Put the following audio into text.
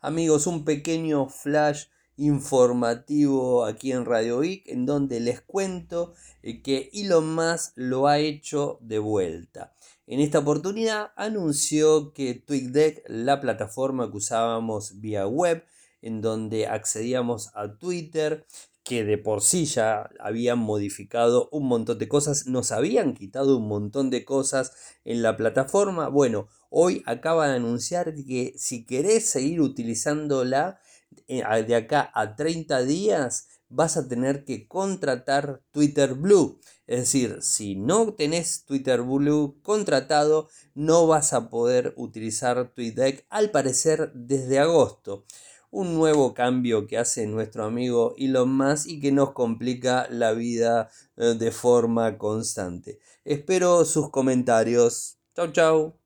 Amigos, un pequeño flash informativo aquí en Radio Geek en donde les cuento eh, que Elon Musk lo ha hecho de vuelta. En esta oportunidad anunció que TweetDeck, la plataforma que usábamos vía web, en donde accedíamos a Twitter, que de por sí ya habían modificado un montón de cosas, nos habían quitado un montón de cosas en la plataforma. Bueno, hoy acaba de anunciar que si querés seguir utilizándola eh, de acá a 30 días, vas a tener que contratar Twitter Blue. Es decir, si no tenés Twitter Blue contratado, no vas a poder utilizar TweetDeck al parecer desde agosto un nuevo cambio que hace nuestro amigo Elon Musk y que nos complica la vida eh, de forma constante. Espero sus comentarios. Chau, chau.